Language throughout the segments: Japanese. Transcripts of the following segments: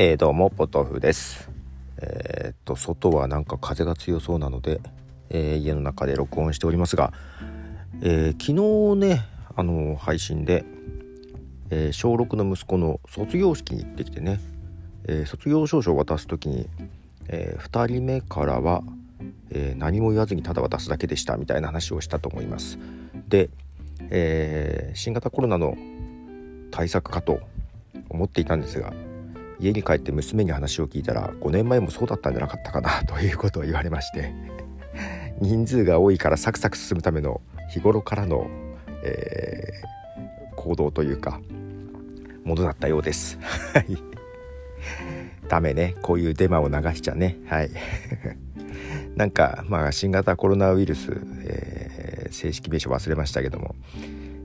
えー、どうもポトフです。えー、っと外はなんか風が強そうなので、えー、家の中で録音しておりますが、え昨日ねあの配信で、え小6の息子の卒業式に行ってきてね、え卒業証書を渡す時に、え2人目からは、え何も言わずにただ渡すだけでしたみたいな話をしたと思います。で、え新型コロナの対策かと思っていたんですが家に帰って娘に話を聞いたら5年前もそうだったんじゃなかったかな ということを言われまして 人数が多いからサクサク進むための日頃からの、えー、行動というかものだったようです。ダメね。こういうデマを流しちゃね。はい。なんかまあ新型コロナウイルス、えー、正式名称忘れましたけども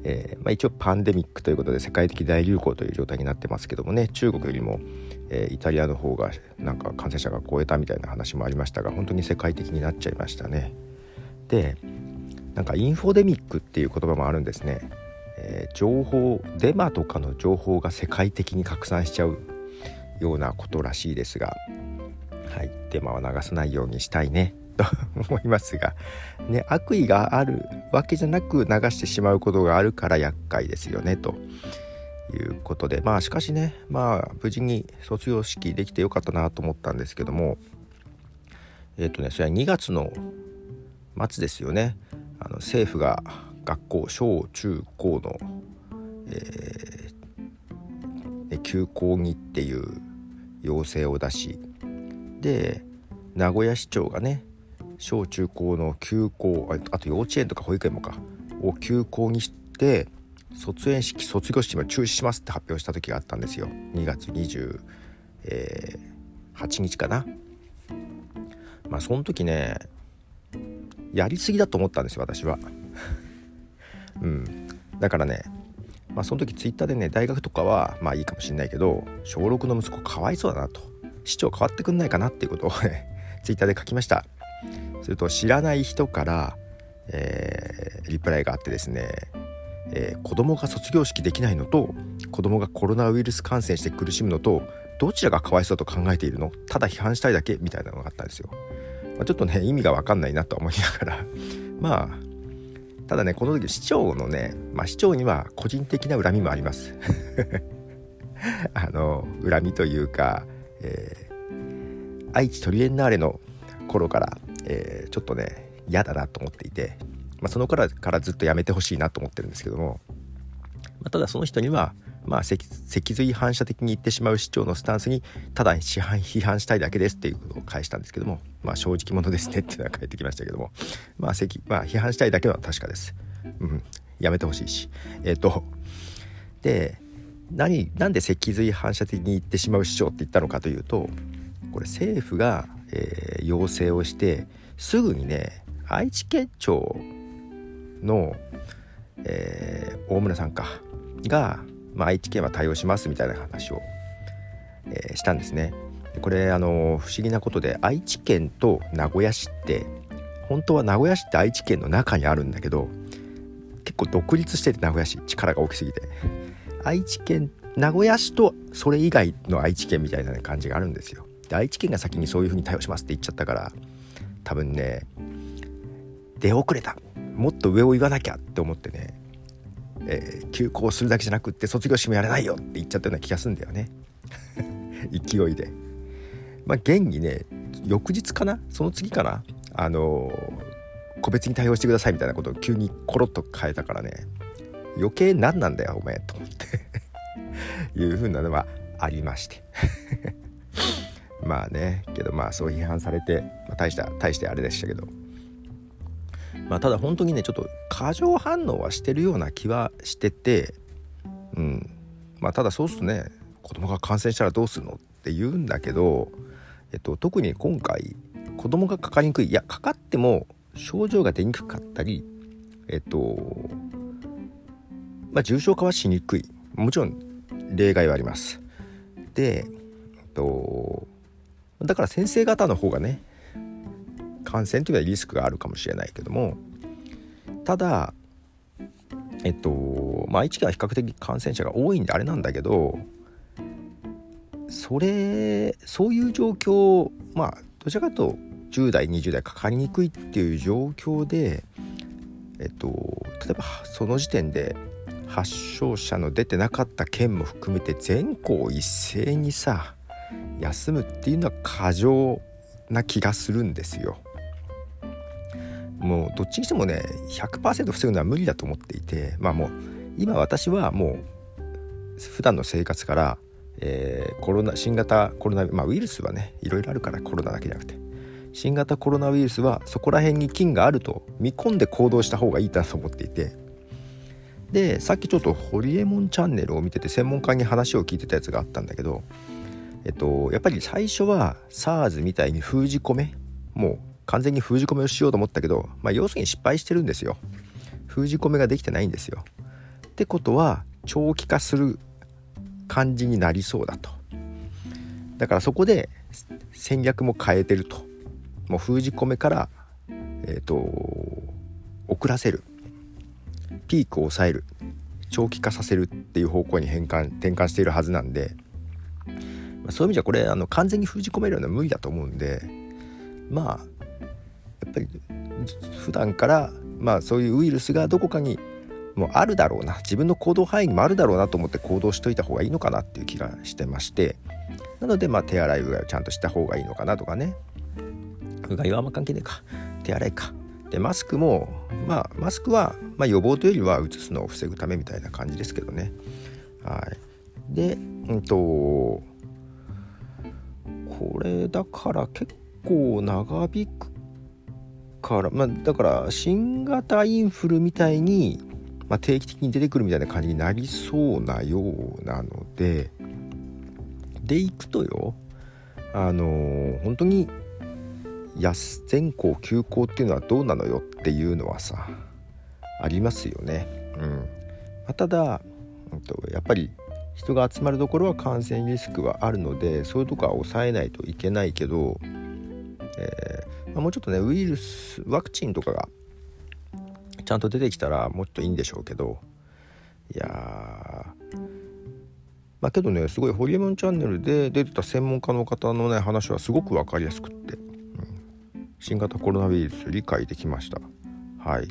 えー、まあ、一応パンデミックということで世界的大流行という状態になってますけどもね中国よりも、え、イタリアの方がなんか感染者が超えたみたいな話もありましたが本当に世界的になっちゃいましたね。でなんかインフォデミックっていう言葉もあるんですね。えー、情報デマとかの情報が世界的に拡散しちゃうようなことらしいですが、はい、デマは流さないようにしたいね。と思いますが、ね、悪意があるわけじゃなく流してしまうことがあるから厄介ですよねということでまあしかしねまあ無事に卒業式できてよかったなと思ったんですけどもえっ、ー、とねそれは2月の末ですよね。あの政府が学校小中高の、えー、休校にっていう要請を出しで名古屋市長がね小中高の休校あと幼稚園とか保育園もかを休校にして卒園式卒業式も中止しますって発表した時があったんですよ。2月28日かな。まあその時ねやりすぎだと思ったんですよ私は。うん。だからねまあその時ツイッターでね大学とかはまあいいかもしれないけど小6の息子かわいそうだなと。市長変わってくんないかなっていうことを ツイッターで書きました。すると知らない人から、えー、リプライがあってですね、えー、子供が卒業式できないのと子供がコロナウイルス感染して苦しむのとどちらがかわいそうと考えているの？ただ批判したいだけみたいなのがあったんですよ。まあ、ちょっとね意味が分かんないなと思いながら。まあただねこの時市長のね、まあ、市長には個人的な恨みもあります。あの恨みというか、えー、愛知トリエンナーレの頃からえー、ちょっとね嫌だなと思っていて、まあ、そのからからずっとやめてほしいなと思ってるんですけども、まあ、ただその人には、まあ、脊髄反射的に言ってしまう市長のスタンスにただ批判批判したいだけですっていうことを返したんですけども、まあ、正直者ですねっていうのは返ってきましたけども、まあまあ、批判したいだけは確かです。うん、やめてほしいし。えっ、ー、とで何なんで脊髄反射的に言ってしまう市長って言ったのかというとこれ政府がえー、要請をしてすぐにね愛知県庁の、えー、大村さんかが、まあ、愛知県は対応しますみたいな話を、えー、したんですね。これあの不思議なことで愛知県と名古屋市って本当は名古屋市って愛知県の中にあるんだけど結構独立してて名古屋市力が大きすぎて愛知県名古屋市とそれ以外の愛知県みたいな感じがあるんですよ。で愛知県が先にそういう風に対応しますって言っちゃったから多分ね出遅れたもっと上を言わなきゃって思ってね、えー、休校するだけじゃなくって卒業式もやれないよって言っちゃったような気がするんだよね。勢いで。まあ現にね翌日かな？その次かな？あのー、個別に対応してくださいみたいなことを急にコロッと変えたからね余計何なんだよお前と思って。いう風なのはありまして。まあねけどまあそう批判されて、まあ、大した大してあれでしたけど。まあただ本当にねちょっと過剰反応はしてるような気はしててうん。まあただそうするとね子供が感染したらどうするのって言うんだけど、えっと、特に今回子供がかかりにくいいやかかっても症状が出にくかったりえっとまあ重症化はしにくい。もちろん例外はあります。で、えっと、だから先生方の方がね感染というのはリスクがあるかもしれないけどもただえっとまあ愛知県は比較的感染者が多いんであれなんだけどそれそういう状況まあどちらかとと10代20代かかりにくいっていう状況でえっと例えばその時点で発症者の出てなかった県も含めて全校一斉にさ休むっていうのは過剰な気がするんですよ。もうどっちにしてもね100%防ぐのは無理だと思っていてまあもう今私はもう普段の生活から、えー、コロナ新型コロナ、まあ、ウイルスはねいろいろあるからコロナだけじゃなくて新型コロナウイルスはそこら辺に菌があると見込んで行動した方がいいなと思っていてでさっきちょっとホリエモンチャンネルを見てて専門家に話を聞いてたやつがあったんだけどえっとやっぱり最初は SARS みたいに封じ込めもう完全に封じ込めをしようと思ったけど、まあ、要するに失敗してるんですよ。封じ込めができてないんですよ。ってことは長期化する感じになりそうだと。だからそこで戦略も変えてると。もう封じ込めからえっ、ー、と遅らせる。ピークを抑える。長期化させるっていう方向に変換転換しているはずなんで、まあ、そういう意味じゃこれあの完全に封じ込めるのは無理だと思うんでまあやっぱり普段からまあそういうウイルスがどこかにもうあるだろうな自分の行動範囲にもあるだろうなと思って行動しといた方がいいのかなっていう気がしてましてなのでまあ手洗いうがいをちゃんとした方がいいのかなとかね。うがいはあんま関係ねえか。手洗いか。でマスクもまあマスクは、まあ、予防というよりはうつすのを防ぐためみたいな感じですけどね。はい。でうんとこれだから結構長引くからまあだから新型インフルみたいに、まあ、定期的に出てくるみたいな感じになりそうなようなのででいくとよあのー、本当に安全校休校っていうのはどうなのよっていうのはさありますよね。うんまあ、ただ、うん、とやっぱり人が集まるところは感染リスクはあるのでそういうとこは抑えないといけないけど、えーまあ、もうちょっとねウイルスワクチンとかがちゃんと出てきたらもっといいんでしょうけどいやまあけどねすごいホリエモンチャンネルで出てた専門家の方のね話はすごく分かりやすくって、うん、新型コロナウイルス理解できました。はい、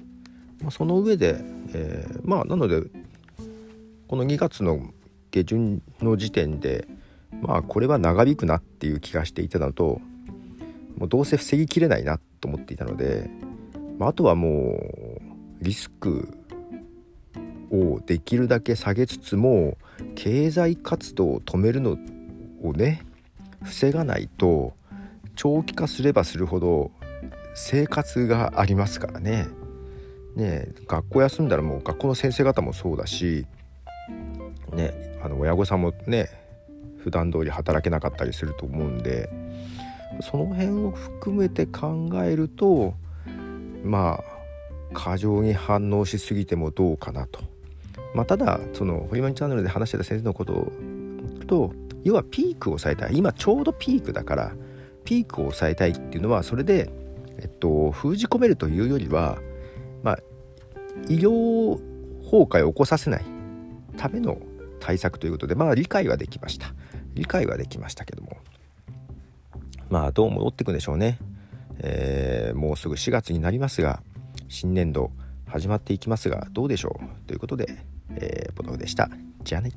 まあ、その上で、えー、まあなのでこの2月の下旬の時点でまあこれは長引くなっていう気がしていたのともうどうせ防ぎきれないなと思っていたので、まあ、あとはもうリスクをできるだけ下げつつも経済活動を止めるのをね防がないと長期化すればするほど生活がありますからね。ね学校休んだらもう学校の先生方もそうだし、ね、あの親御さんもね普段通り働けなかったりすると思うんでその辺を含めて考えるとまあ過剰に反応しすぎてもどうかなと。まあ、ただそのホリマンチャンネルで話してた先生のことと要はピークを抑えたい。今ちょうどピークだからピークを抑えたいっていうのはそれで、えっと、封じ込めるというよりは、まあ、医療崩壊を起こさせないための対策ということでまあ理解はできました。理解はできましたけども。まあどう戻っていくんでしょうね、えー、もうすぐ4月になりますが新年度始まっていきますがどうでしょう？ということで、えー、ポトフでした。じゃあね。